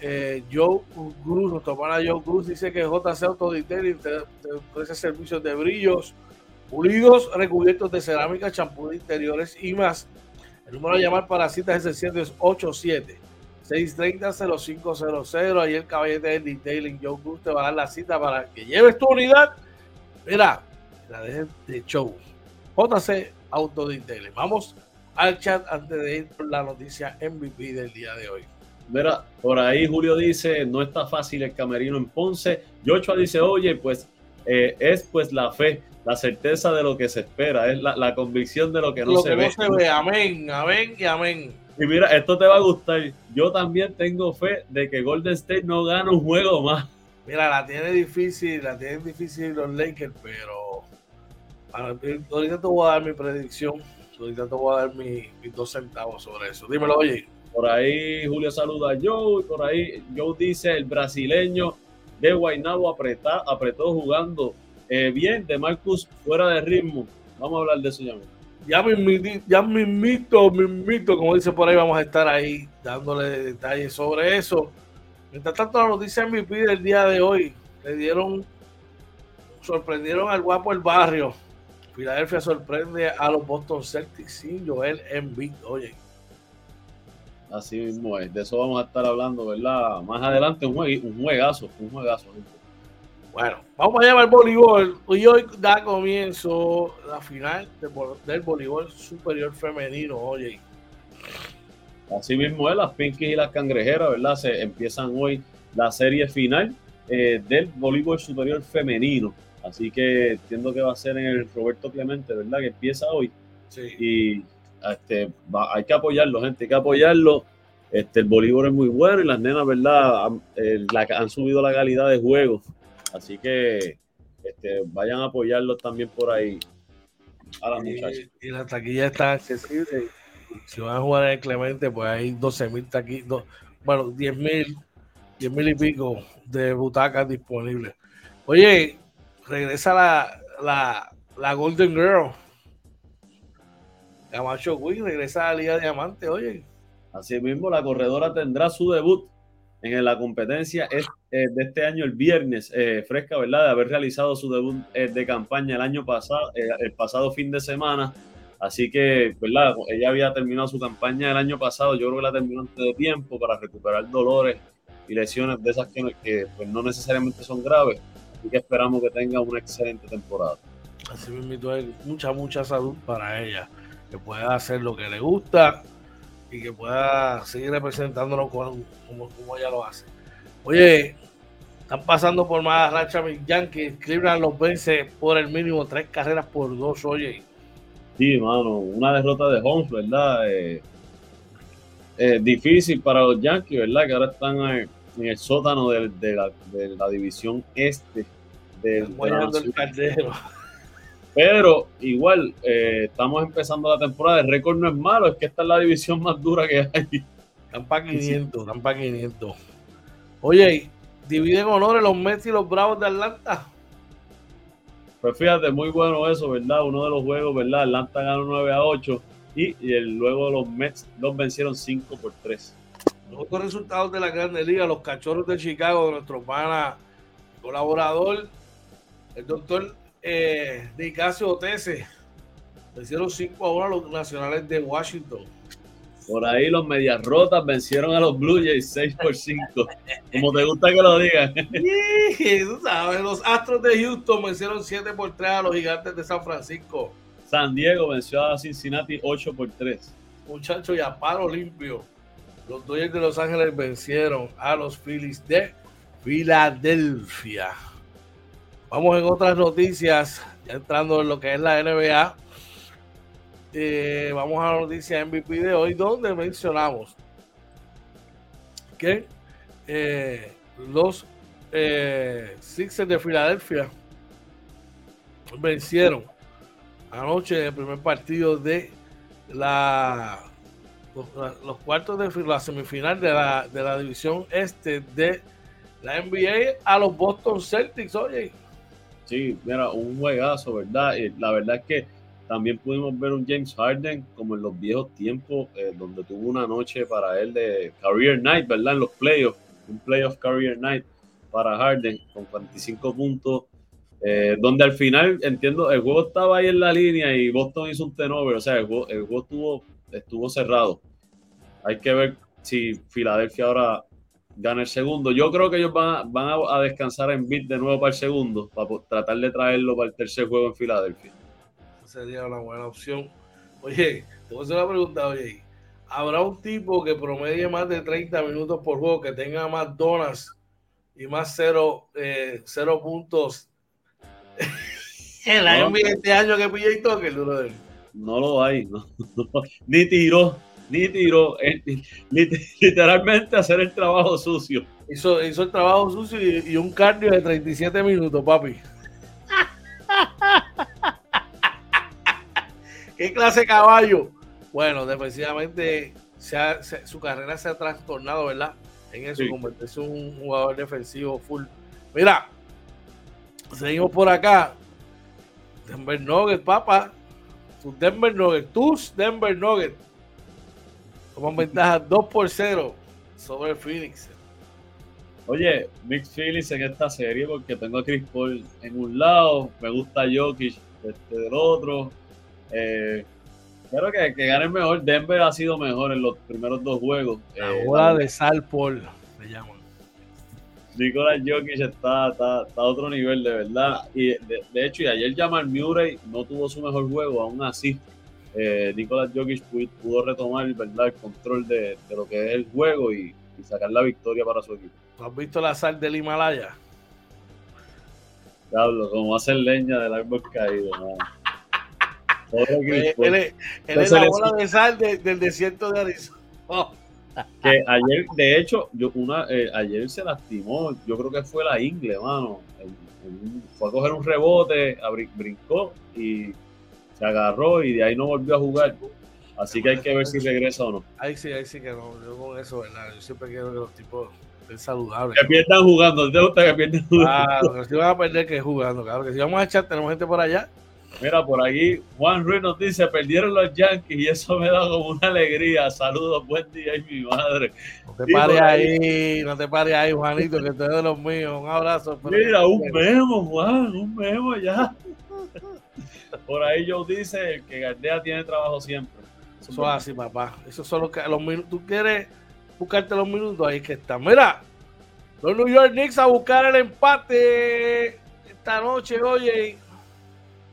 Eh, Joe Cruz, nuestro pana Joe Cruz, dice que JC Auto Detailing te, ofrece servicios de brillos, pulidos, recubiertos de cerámica, champú de interiores y más. El número a llamar para citas es el 787 630-0500. Ahí el caballete del detailing Joe Cruz te va a dar la cita para que lleves tu unidad. Mira, la dejes de show. JC Auto Detailing. Vamos al chat antes de ir por la noticia MVP del día de hoy. Mira, por ahí Julio dice, no está fácil el camerino en Ponce. Joshua dice, oye, pues eh, es pues la fe, la certeza de lo que se espera, es la, convicción de lo que no se ve. No se ve. Amén, amén y amén. Y mira, esto te va a gustar. Yo también tengo fe de que Golden State no gana un juego más. Mira, la tiene difícil, la tienen difícil los Lakers, pero ahorita te voy a dar mi predicción. Ahorita te voy a dar mis, dos centavos sobre eso. Dímelo, oye. Por ahí Julio saluda a Joe. Por ahí Joe dice: el brasileño de Guaynabo apretó jugando eh, bien. De Marcus fuera de ritmo. Vamos a hablar de eso ya ya me, ya me invito, me invito, como dice por ahí, vamos a estar ahí dándole detalles sobre eso. Mientras tanto, la noticia MVP del día de hoy, le dieron, sorprendieron al guapo el barrio. Filadelfia sorprende a los Boston Celtics sin Joel Embiid, oye. Así mismo es, de eso vamos a estar hablando, ¿verdad? Más adelante un, un juegazo, un juegazo. Bueno, vamos a al voleibol. Y hoy da comienzo la final del voleibol superior femenino, oye. Así mismo es, las Pinkies y las Cangrejeras, ¿verdad? Se empiezan hoy la serie final eh, del voleibol superior femenino. Así que entiendo que va a ser en el Roberto Clemente, ¿verdad? Que empieza hoy. Sí. Y este, hay que apoyarlo, gente, hay que apoyarlo. Este, el voleibol es muy bueno y las nenas, ¿verdad? Han, eh, han subido la calidad de juego Así que este, vayan a apoyarlos también por ahí a las muchachas. Y, la taquilla está accesible. Si van a jugar en el Clemente, pues hay 12 mil taquillas, bueno, 10 mil, 10 mil y pico de butacas disponibles. Oye, regresa la, la, la Golden Girl. Camacho Queen regresa a la Liga Diamante, oye. Así mismo, la corredora tendrá su debut en la competencia eh, de este año, el viernes, eh, fresca, ¿verdad? De haber realizado su debut eh, de campaña el año pasado, el pasado fin de semana. Así que, ¿verdad? Ella había terminado su campaña el año pasado, yo creo que la terminó antes de tiempo para recuperar dolores y lesiones de esas que, que pues, no necesariamente son graves. Así que esperamos que tenga una excelente temporada. Así mismo, mucha, mucha salud para ella, que pueda hacer lo que le gusta y que pueda seguir representándonos como, como, ella lo hace. Oye, están pasando por más racha mis Yankees. Cleveland los vence por el mínimo tres carreras por dos, oye. Sí, mano, una derrota de Holmes, ¿verdad? Eh, eh, difícil para los Yankees, ¿verdad? Que ahora están en, el sótano de, la, división este. Del, el caldero. Pero igual, eh, estamos empezando la temporada. El récord no es malo, es que esta es la división más dura que hay. Están para 500, están para 500. Oye, dividen honores los Mets y los Bravos de Atlanta. Pues fíjate, muy bueno eso, ¿verdad? Uno de los juegos, ¿verdad? Atlanta ganó 9 a 8 y, luego los Mets los vencieron 5 por 3. Los otros resultados de la Grande Liga, los cachorros de Chicago, de nuestro pana colaborador, el doctor eh, Nicasio Otese. Vencieron 5 a 1 a los nacionales de Washington. Por ahí los medias rotas vencieron a los Blue Jays 6 por 5. Como te gusta que lo digan. tú sabes, los Astros de Houston vencieron 7 por 3 a los Gigantes de San Francisco. San Diego venció a Cincinnati 8 por 3. Muchachos, y a paro limpio. Los Dodgers de Los Ángeles vencieron a los Phillies de Filadelfia. Vamos en otras noticias, ya entrando en lo que es la NBA. Eh, vamos a la noticia MVP de hoy, donde mencionamos que eh, los eh, Sixers de Filadelfia vencieron anoche en el primer partido de la los, cuartos de la semifinal de la, de la división este de la NBA a los Boston Celtics, oye. Sí, mira, un juegazo, ¿verdad? Eh, la verdad es que también pudimos ver un James Harden como en los viejos tiempos, eh, donde tuvo una noche para él de Career Night, ¿verdad? En los playoffs, un playoff Career Night para Harden con 45 puntos, eh, donde al final, entiendo, el juego estaba ahí en la línea y Boston hizo un tenover, o sea, el juego, estuvo, estuvo cerrado. Hay que ver si Filadelfia ahora gana el segundo. Yo creo que ellos van, a, descansar en beat de nuevo para el segundo, para tratar de traerlo para el tercer juego en Filadelfia. Sería una buena opción. Oye, te voy a hacer una pregunta, oye. ¿Habrá un tipo que promedie más de 30 minutos por juego, que tenga más donas y más cero, eh, cero puntos en la no, este año que pillé y toque, No lo hay, ni tiró, ni tiró, literalmente hacer el trabajo sucio. Hizo, hizo el trabajo sucio y, un cardio de 37 minutos, papi. ¿Qué clase de caballo? Bueno, defensivamente su carrera se ha trastornado, ¿verdad? En eso, convertirse en un jugador defensivo full. Mira, seguimos por acá. Denver Nuggets, papá. Tus Denver Nuggets, tus Denver Nuggets. Toman ventaja 2 por 0 sobre el Phoenix. Oye, mixed feelings en esta serie porque tengo a Chris Paul en un lado, me gusta Jokic este, del otro. Eh, Creo que, que gane mejor. Denver ha sido mejor en los primeros dos juegos. La eh, bola de Sal Paul, me llaman. Nicolás Jokic está, está, a otro nivel, de verdad. Y de, hecho, y ayer Jamal Murray no tuvo su mejor juego, aún así. Eh, Nicolás Jokic pudo, retomar ¿verdad? el control de, de, lo que es el juego y, y, sacar la victoria para su equipo. ¿Has visto la sal del Himalaya? Diablo, como hacer leña del árbol caído. ¿no? Él, es la bola de sal del desierto de Arizona. Que ayer, de hecho, yo una, eh, ayer se lastimó, yo creo que fue la ingle, mano. fue a coger un rebote, brincó y se agarró y de ahí no volvió a jugar. Así que hay que ver si regresa o no. Ahí sí, ahí sí que no. Yo con eso, ¿verdad? Yo siempre quiero que los tipos estén saludables. Que pierdan jugando. ¿Te gusta que pierdan jugando? Ah, si van a perder que jugando, claro. Que si vamos a echar, tenemos gente por allá Mira, por aquí Juan Ruiz nos dice, perdieron los Yankees y eso me da como una alegría. Saludos, buen día y mi madre. No te pares ahí, no te pares ahí, Juanito, que tú eres de los míos. Un abrazo. Mira, un memo, Juan, un memo ya. Por ahí Joe dice que Gardea tiene trabajo siempre. Eso es así, papá. Eso son los, los minutos. Tú quieres buscarte los minutos, ahí que está. Mira, los New York Knicks a buscar el empate esta noche, oye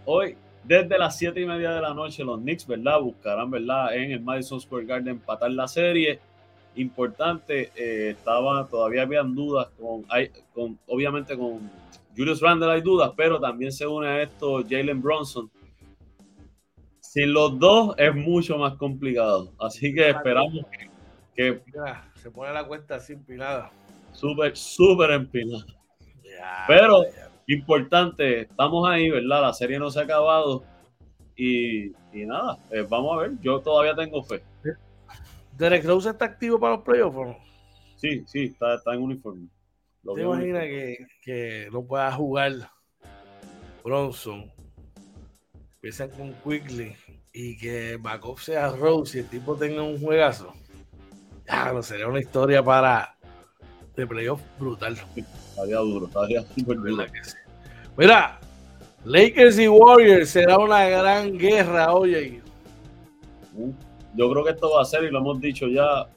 Hoy, desde las 7 y media de la noche, los Knicks, ¿verdad? Buscarán, ¿verdad? En el Madison Square Garden empatar la serie. Importante, eh, estaba, todavía habían dudas con, hay, con, obviamente con Julius Randle hay dudas, pero también se une a esto Jalen Bronson. Sin los dos es mucho más complicado. Así que esperamos que, se pone la cuenta así empinada. Súper, súper empinada. pero importante, estamos ahí, ¿verdad? La serie no se ha acabado y, y nada, eh, vamos a ver, yo todavía tengo fe. ¿Derek Rose está activo para los playoffs no? Sí, sí, está, está en uniforme. ¿Te imaginas que, que, no pueda jugar Bronson? Empiezan con Quickly y que backup sea Rose y el tipo tenga un juegazo. Ya, no sería una historia para de playoff brutal. Estaría duro, estaría súper duro. Mira, Lakers y Warriors será una gran guerra, oye. Uh, yo creo que esto va a ser, y lo hemos dicho ya,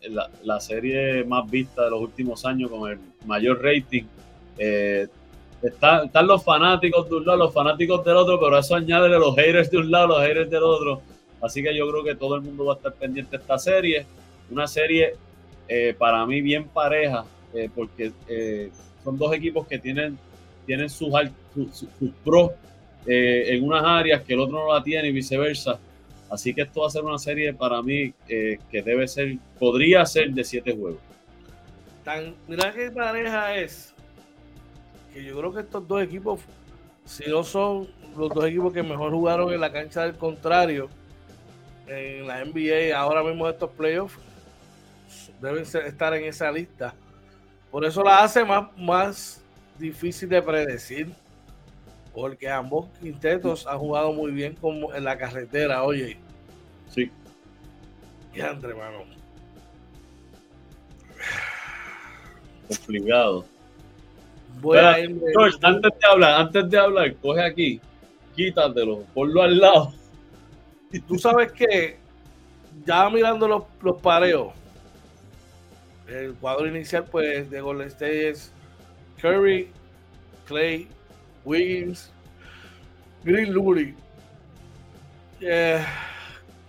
la, serie más vista de los últimos años con el mayor rating. Eh, están los fanáticos de un lado, los fanáticos del otro, pero eso añade los haters de un lado, los haters del otro. Así que yo creo que todo el mundo va a estar pendiente de esta serie. Una serie eh, para mí bien pareja, eh, porque son dos equipos que tienen, tienen sus, pros eh, en unas áreas que el otro no la tiene y viceversa. Así que esto va a ser una serie para mí eh, que debe ser, podría ser de siete juegos. Tan, mira qué pareja es, que yo creo que estos dos equipos, si no son los dos equipos que mejor jugaron en la cancha del contrario, en la NBA, ahora mismo estos playoffs, deben estar en esa lista Por eso la hace más, más difícil de predecir. Porque ambos quintetos han jugado muy bien como en la carretera, oye. Sí. Y entre hermano. Complicado. Voy a irme- George, antes de hablar, antes de hablar, coge aquí, quítatelo, ponlo al lado. Tú sabes que ya mirando los, los pareos, el cuadro inicial pues de Golden State es Curry, Clay, Wiggins, Green Lurie. Eh,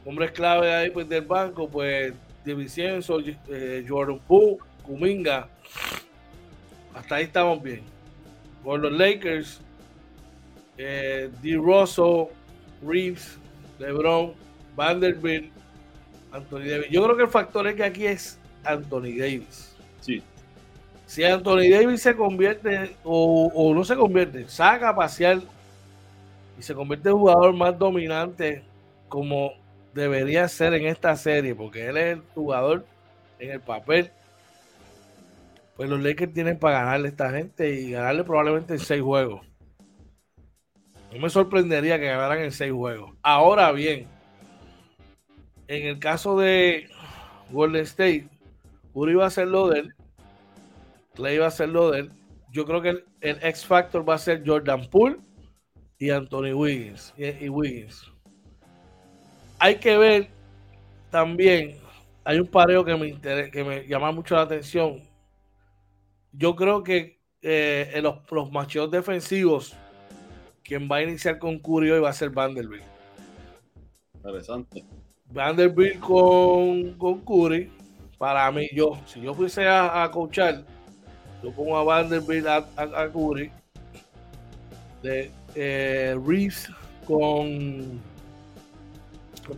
hombres clave ahí pues del banco, pues De Vincenzo, eh, Jordan Poole, Kuminga. Hasta ahí estamos bien. Por los Lakers, eh, D. Russell, Reeves, LeBron, Vanderbilt, Anthony Davis. Yo creo que el factor es que aquí es Anthony Davis. Sí, Si Anthony Davis se convierte o, o no se convierte, saca a pasear y se convierte en el jugador más dominante como debería ser en esta serie, porque él es el jugador en el papel. Pues los Lakers tienen para ganarle a esta gente y ganarle probablemente en seis juegos. No me sorprendería que ganaran en seis juegos. Ahora bien, en el caso de Golden State, Curry va a hacer lo de él. Clay va a hacer lo de él. Yo creo que el, el X Factor va a ser Jordan Poole y Anthony Wiggins. Y, y Wiggins. Hay que ver también, hay un pareo que me, interesa, que me llama mucho la atención. Yo creo que eh, en los, los macheos defensivos, quien va a iniciar con Curry hoy va a ser Vanderbilt. interesante. Vanderbilt con, con Curry, para mí, yo, si yo fuese a, a coachar, yo pongo a Vanderbilt a, a, a Curry, de eh, Reeves con,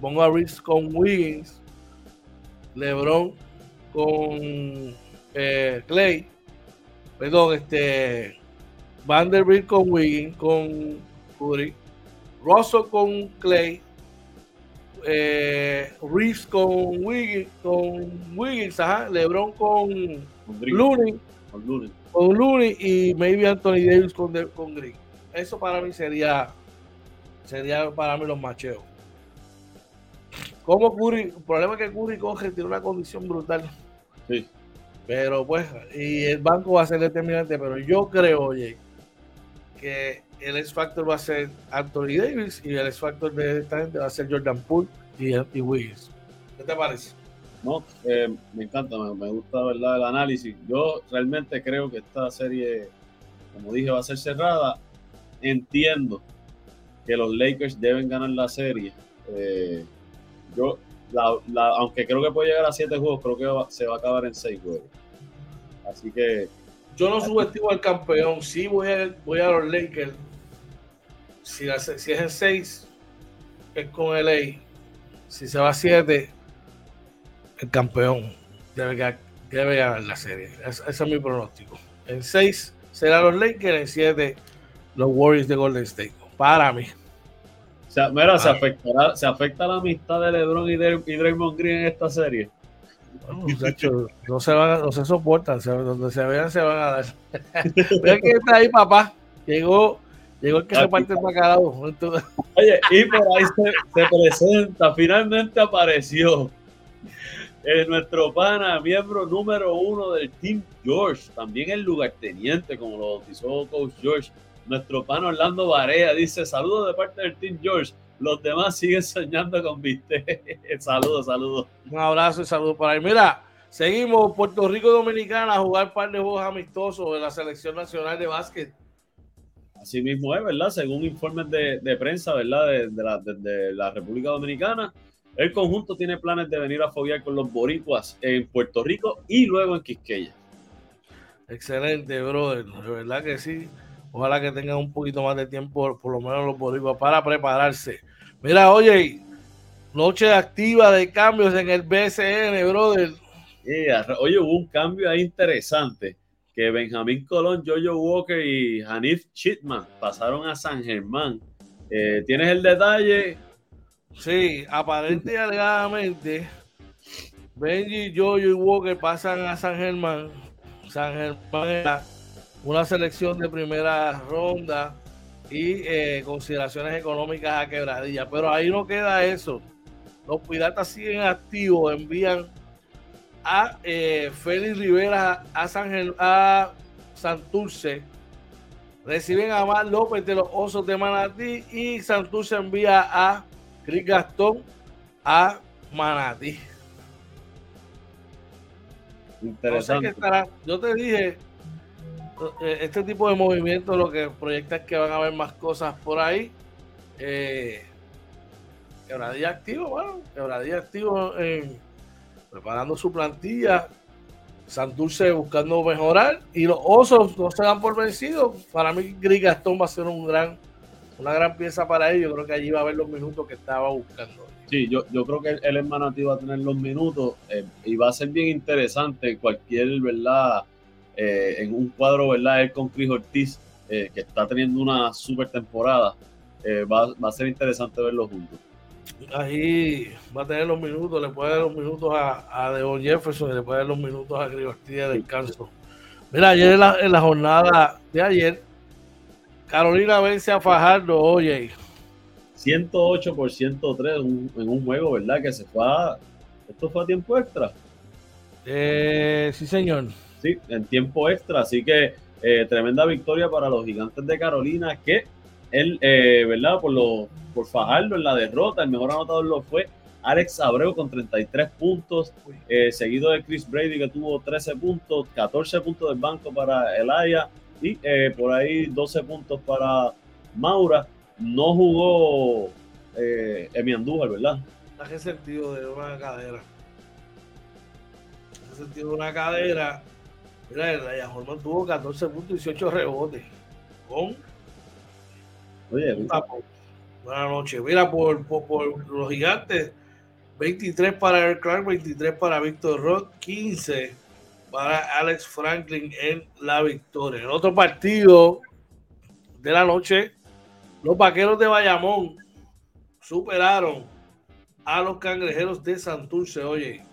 pongo a Reeves con Wiggins, LeBron con eh, Clay, perdón, este Vanderbilt con Wiggins, con Curry, Russell con Clay, eh, Reeves con Wiggins, con Wiggins, ajá, LeBron con Con Looney, con Looney. con Looney y maybe Anthony Davis con, de- con Green. Eso para mí sería sería para mí los macheos. Como Curry, el problema es que Curry coge, tiene una condición brutal. Sí. Pero pues, y el banco va a ser determinante, pero yo creo, oye, que el X Factor va a ser Anthony Davis y el X Factor de esta gente va a ser Jordan Poole y, y Wiggins. ¿Qué te parece? No, eh, me encanta, me, me gusta verdad el análisis. Yo realmente creo que esta serie, como dije, va a ser cerrada. Entiendo que los Lakers deben ganar la serie. Eh, yo, la- la- aunque creo que puede llegar a siete juegos, creo que va- se va a acabar en seis juegos. Así que Yo no subestimo al campeón. Sí, voy a, voy a los Lakers. Si, la- si es en 6, es con LA. Si se va a 7, el campeón debe, debe ganar la serie. Es- ese es mi pronóstico. En 6 será los Lakers, en 7 los Warriors de Golden State. Para mí. o sea, mira, se afectará, se afecta la amistad de LeBron y, de, y Draymond Green en esta serie. Bueno, no se van, no se soportan, se- donde se vean se van a dar. Mira que está ahí, papá. Llegó, llegó el que Aquí. reparte el bacalao. Oye, y por ahí se, se presenta, finalmente apareció eh, nuestro pana, miembro número uno del Team George, también el lugarteniente, como lo bautizó Coach George. Nuestro pana Orlando Barea dice: Saludos de parte del Team George. Los demás siguen soñando con viste. saludos, saludos. Un abrazo y saludos para ahí. Mira, seguimos Puerto Rico Dominicana a jugar un par de juegos amistosos de la selección nacional de básquet. Así mismo es, ¿verdad? Según informes de, de prensa, ¿verdad? De, de la, de- la República Dominicana, el conjunto tiene planes de venir a foguear con los boricuas en Puerto Rico y luego en Quisqueya. Excelente, brother. De verdad que sí. Ojalá que tengan un poquito más de tiempo, por lo menos los boricuas, para prepararse. Mira, oye, noche activa de cambios en el BCN, brother. Yeah, Oye, hubo un cambio ahí interesante, que Benjamín Colón, Jojo Walker y Hanif Chitman pasaron a San Germán. Eh, ¿Tienes el detalle? Sí, aparente y alegadamente, Benji, Jojo y Walker pasan a San Germán. San Germán una selección de primera ronda y eh, consideraciones económicas a quebradilla. Pero ahí no queda eso. Los piratas siguen activos, envían a eh, Félix Rivera a San a Santurce. Reciben a Mar López de los Osos de Manatí y Santurce envía a Cris Gastón a Manatí. Interesante. yo te dije, eh, este tipo de movimientos lo que proyecta es que van a haber más cosas por ahí. Eh, quebradilla activo, bueno, quebradilla activo en, preparando su plantilla. Santurce buscando mejorar y los osos no se dan por vencidos. Para mí, Gris Gastón va a ser un gran, una gran pieza para ellos. Yo creo que allí va a haber los minutos que estaba buscando. Sí, yo, yo creo que en Manatí va a tener los minutos eh, y va a ser bien interesante cualquier, ¿verdad? Eh, en un cuadro, ¿verdad? Él con Chris Ortiz, eh, que está teniendo una super temporada. Va, va, a ser interesante verlo juntos. Ahí va a tener los minutos, le puede dar los minutos a, a Devon Jefferson y le puede dar los minutos a Ortiz de descanso. Mira, ayer en la, en la jornada de ayer, Carolina vence a Fajardo, oye, 108 por 103 en un juego, ¿verdad? Que se fue a... ¿Esto fue a tiempo extra? Eh, sí, señor. Sí, en tiempo extra. Así que eh, tremenda victoria para los gigantes de Carolina que él, eh, ¿verdad? Por, lo, por fajarlo en la derrota, el mejor anotador lo fue Alex Abreu con 33 puntos, seguido de Chris Brady que tuvo 13 puntos, 14 puntos del banco para Elaya y por ahí 12 puntos para Maura no jugó eh, Emi Andújar, ¿verdad? ¿Qué sentido de una cadera? ¿Qué sentido de una cadera? Mira, el Raya tuvo 14 puntos y 18 rebotes. Con. Oye, Buenas noches. Mira, por, por, los gigantes, 23 para Eric Clark, 23 para Víctor Rock, 15 para Alex Franklin en la victoria. En otro partido de la noche, los vaqueros de Bayamón superaron a los cangrejeros de Santurce, oye.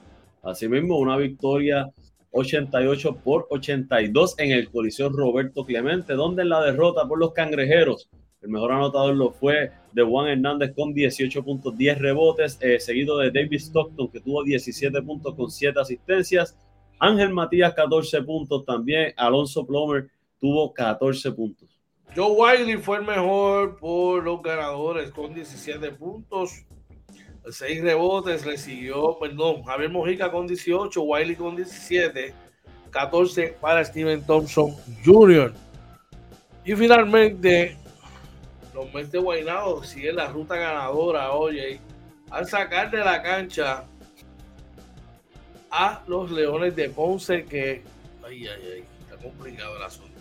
Asimismo, una victoria 88 por 82 en el Coliseo Roberto Clemente, donde en la derrota por los cangrejeros, el mejor anotador lo fue de Juan Hernández con 18 puntos, 10 rebotes, eh, seguido de David Stockton, que tuvo 17 puntos con 7 asistencias. Ángel Matías, 14 puntos también. Alonso Plomer tuvo 14 puntos. Joe Wiley fue el mejor por los ganadores con 17 puntos, 6 rebotes, le siguió, perdón, Javier Mojica con 18, Wiley con 17, 14 para Steven Thompson Jr. Y finalmente, los Mets de Guaynabo siguen la ruta ganadora, oye, al sacar de la cancha a los Leones de Ponce, que, ay, ay, ay, está complicado el asunto.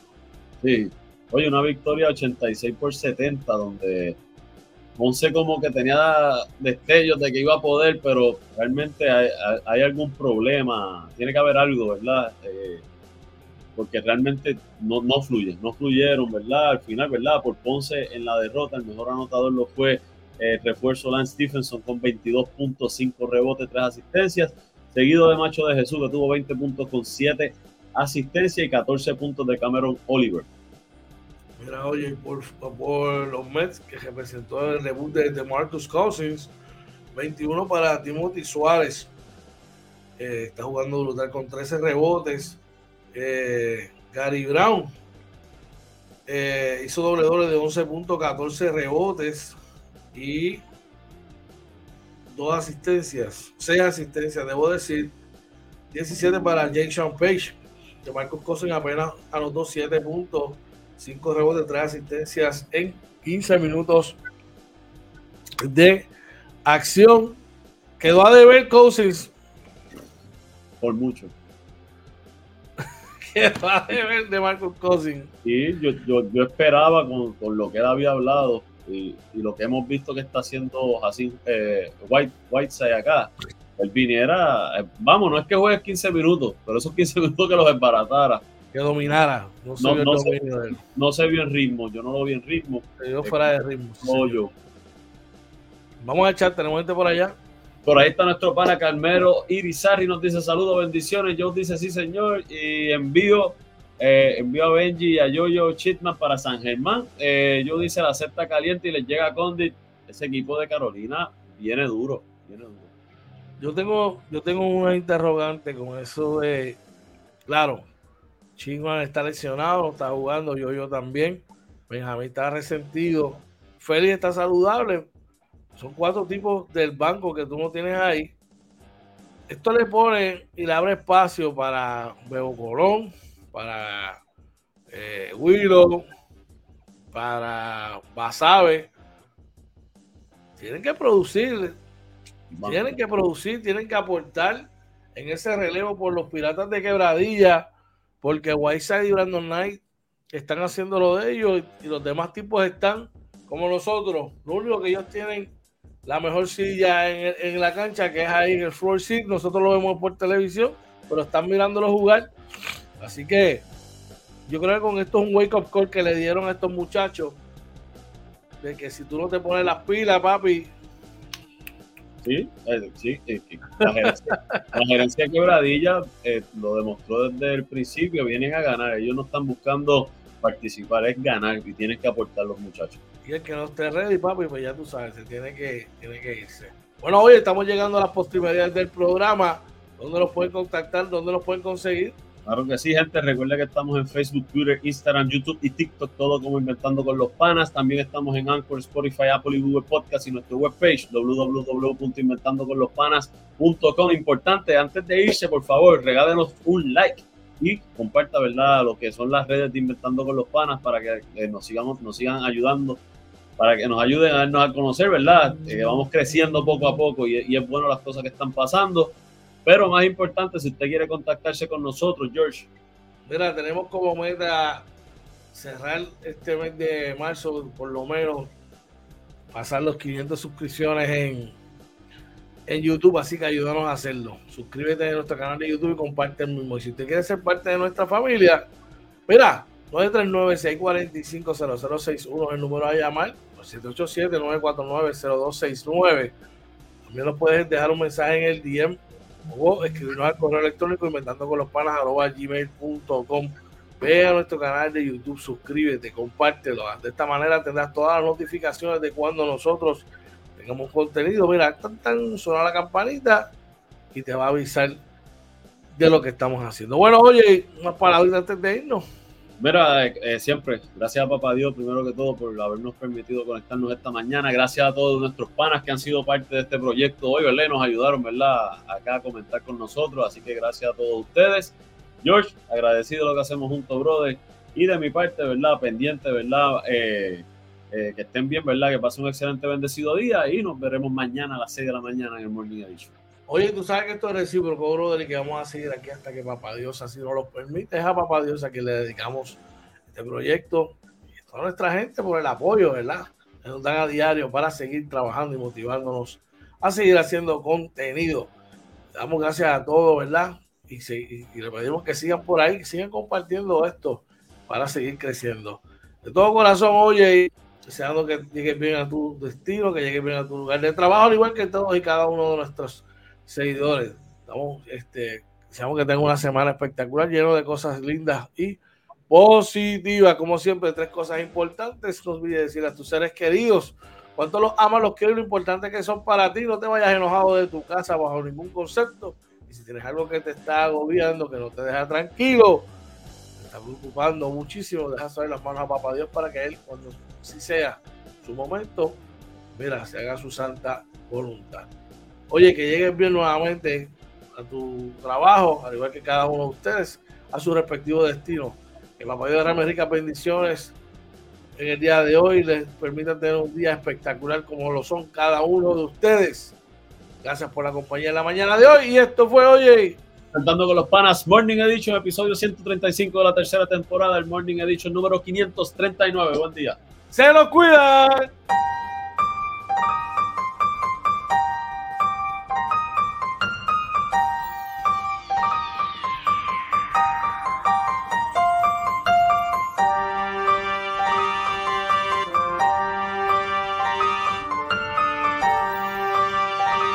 Sí, Oye, una victoria 86 por 70, donde Ponce como que tenía destellos de que iba a poder, pero realmente hay, algún problema, tiene que haber algo, ¿verdad? Eh, porque realmente no, no fluyen, no fluyeron, ¿verdad? Al final, ¿verdad? Por Ponce en la derrota, el mejor anotador lo fue el eh, refuerzo Lance Stephenson con 22.5 rebotes, 3 asistencias, seguido de Macho de Jesús que tuvo 20 puntos con 7 asistencias y 14 puntos de Cameron Oliver. Mira, oye, por, por los Mets que representó el debut de, Marcus Cousins, 21 para Timothy Suárez. Eh, está jugando brutal con 13 rebotes. Eh, Gary Brown eh, hizo doble doble de 11.14 rebotes y dos asistencias, seis asistencias, debo decir. 17 para Jake Sean Page, que Marcus Cousins apenas anotó 7 puntos 5 rebotes, 3 asistencias en 15 minutos de acción. Quedó a deber Cousins. Por mucho. Quedó a deber de Marcus Cousins. Sí, yo, yo, esperaba con, lo que él había hablado y, lo que hemos visto que está haciendo así eh, White, Whiteside acá. Él viniera, eh, vamos, no es que juegue 15 minutos, pero esos 15 minutos que los embaratara que dominara. No, se, vio en ritmo, yo no lo vi en ritmo. Se vio fuera de ritmo. No, yo. Vamos a echar, tenemos gente por allá. Por ahí está nuestro pana Carmelo Irizarri, nos dice saludos, bendiciones. Joe dice sí, señor. Y envío, eh, envío a Benji y a Yoyo Chitman para San Germán. Eh, Joe dice la acepta caliente y les llega a Condit. Ese equipo de Carolina viene duro. Yo tengo, yo tengo una interrogante con eso de, claro, Chingman está lesionado, está jugando, yo yo también. Benjamín está resentido. Félix está saludable. Son cuatro tipos del banco que tú no tienes ahí. Esto le pone y le abre espacio para Bebo Colón, para eh, Willow, para Basabe. Tienen que producir, tienen que producir, tienen que aportar en ese relevo por los piratas de quebradilla porque Whiteside y Brandon Knight están haciendo lo de ellos y los demás tipos están como nosotros. Lo único que ellos tienen la mejor silla en, la cancha, que es ahí en el floor seat. Nosotros lo vemos por televisión, pero están mirándolo jugar. Así que yo creo que con esto es un wake up call que le dieron a estos muchachos. De que si tú no te pones las pilas, papi, Sí, eh, sí, la, gerencia, de quebradilla eh, lo demostró desde el principio, vienen a ganar, ellos no están buscando participar, es ganar y tienen que aportar los muchachos. Y el que no esté ready, papi, pues ya tú sabes, se tiene que, tiene que irse. Bueno, hoy estamos llegando a las postrimerías del programa. ¿Dónde los pueden contactar? ¿Dónde los pueden conseguir? Claro que sí, gente. Recuerda que estamos en Facebook, Twitter, Instagram, YouTube y TikTok, todo como Inventando con los Panas. También estamos en Anchor, Spotify, Apple y Google Podcast y nuestra webpage www.inventandoconlospanas.com. Importante, antes de irse, por favor, regálenos un like y comparta, ¿verdad?, lo que son las redes de Inventando con los Panas para que eh, nos, sigamos, nos sigan ayudando, para que nos ayuden a darnos a conocer, ¿verdad? Eh, vamos creciendo poco a poco y, y es bueno las cosas que están pasando. Pero más importante, si usted quiere contactarse con nosotros, George. Mira, tenemos como meta cerrar este mes de marzo, por lo menos pasar los 500 suscripciones en, en YouTube, así que ayúdanos a hacerlo. Suscríbete a nuestro canal de YouTube y comparte el mismo. Y si usted quiere ser parte de nuestra familia, mira, 939-645-0061 es el número a llamar, 787-949-0269. También nos puedes dejar un mensaje en el DM o escribirnos al correo electrónico inventando con los panas gmail.com. Ve a nuestro canal de YouTube, suscríbete, compártelo. De esta manera tendrás todas las notificaciones de cuando nosotros tengamos contenido. Mira, tan, tan suena la campanita y te va a avisar de lo que estamos haciendo. Bueno, oye, unas palabras antes de irnos. Mira, eh, siempre, gracias a Papá Dios, primero que todo, por habernos permitido conectarnos esta mañana. Gracias a todos nuestros panas que han sido parte de este proyecto hoy, ¿verdad? Nos ayudaron, ¿verdad? Acá a comentar con nosotros. Así que gracias a todos ustedes. George, agradecido lo que hacemos juntos, brother. Y de mi parte, ¿verdad? Pendiente, ¿verdad? Eh, eh, que estén bien, ¿verdad? Que pasen un excelente, bendecido día y nos veremos mañana a las 6 de la mañana en el Morning Edition. Oye, tú sabes que esto es recíproco, brother, y que vamos a seguir aquí hasta que Papá Dios así nos lo permite. Es a Papá Dios a quien le dedicamos este proyecto y toda nuestra gente por el apoyo, ¿verdad? Que nos dan a diario para seguir trabajando y motivándonos a seguir haciendo contenido. Damos gracias a todos, ¿verdad? Y, y, le pedimos que sigan por ahí, que sigan compartiendo esto para seguir creciendo. De todo corazón, oye, deseando que llegues bien a tu destino, que llegues bien a tu lugar de trabajo, al igual que todos y cada uno de nuestros seguidores. Estamos, este, deseamos que tengan una semana espectacular, lleno de cosas lindas y positivas. Como siempre, tres cosas importantes. No olvides decir a tus seres queridos cuánto los amas, los quieres, lo importante que son para ti. No te vayas enojado de tu casa bajo ningún concepto. Y si tienes algo que te está agobiando, que no te deja tranquilo, te está preocupando muchísimo, deja saber las manos a Papá Dios para que Él, cuando sí sea su momento, mira, se haga su santa voluntad. Oye, que llegues bien nuevamente a tu trabajo, al igual que cada uno de ustedes, a su respectivo destino. Que Papá Dios derrame ricas bendiciones en el día de hoy les permita tener un día espectacular como lo son cada uno de ustedes. Gracias por la compañía en la mañana de hoy. Y esto fue, oye. Cantando con los panas, Morning Edition, episodio 135 de la tercera temporada, el Morning Edition número 539. Buen día. Se lo cuidan.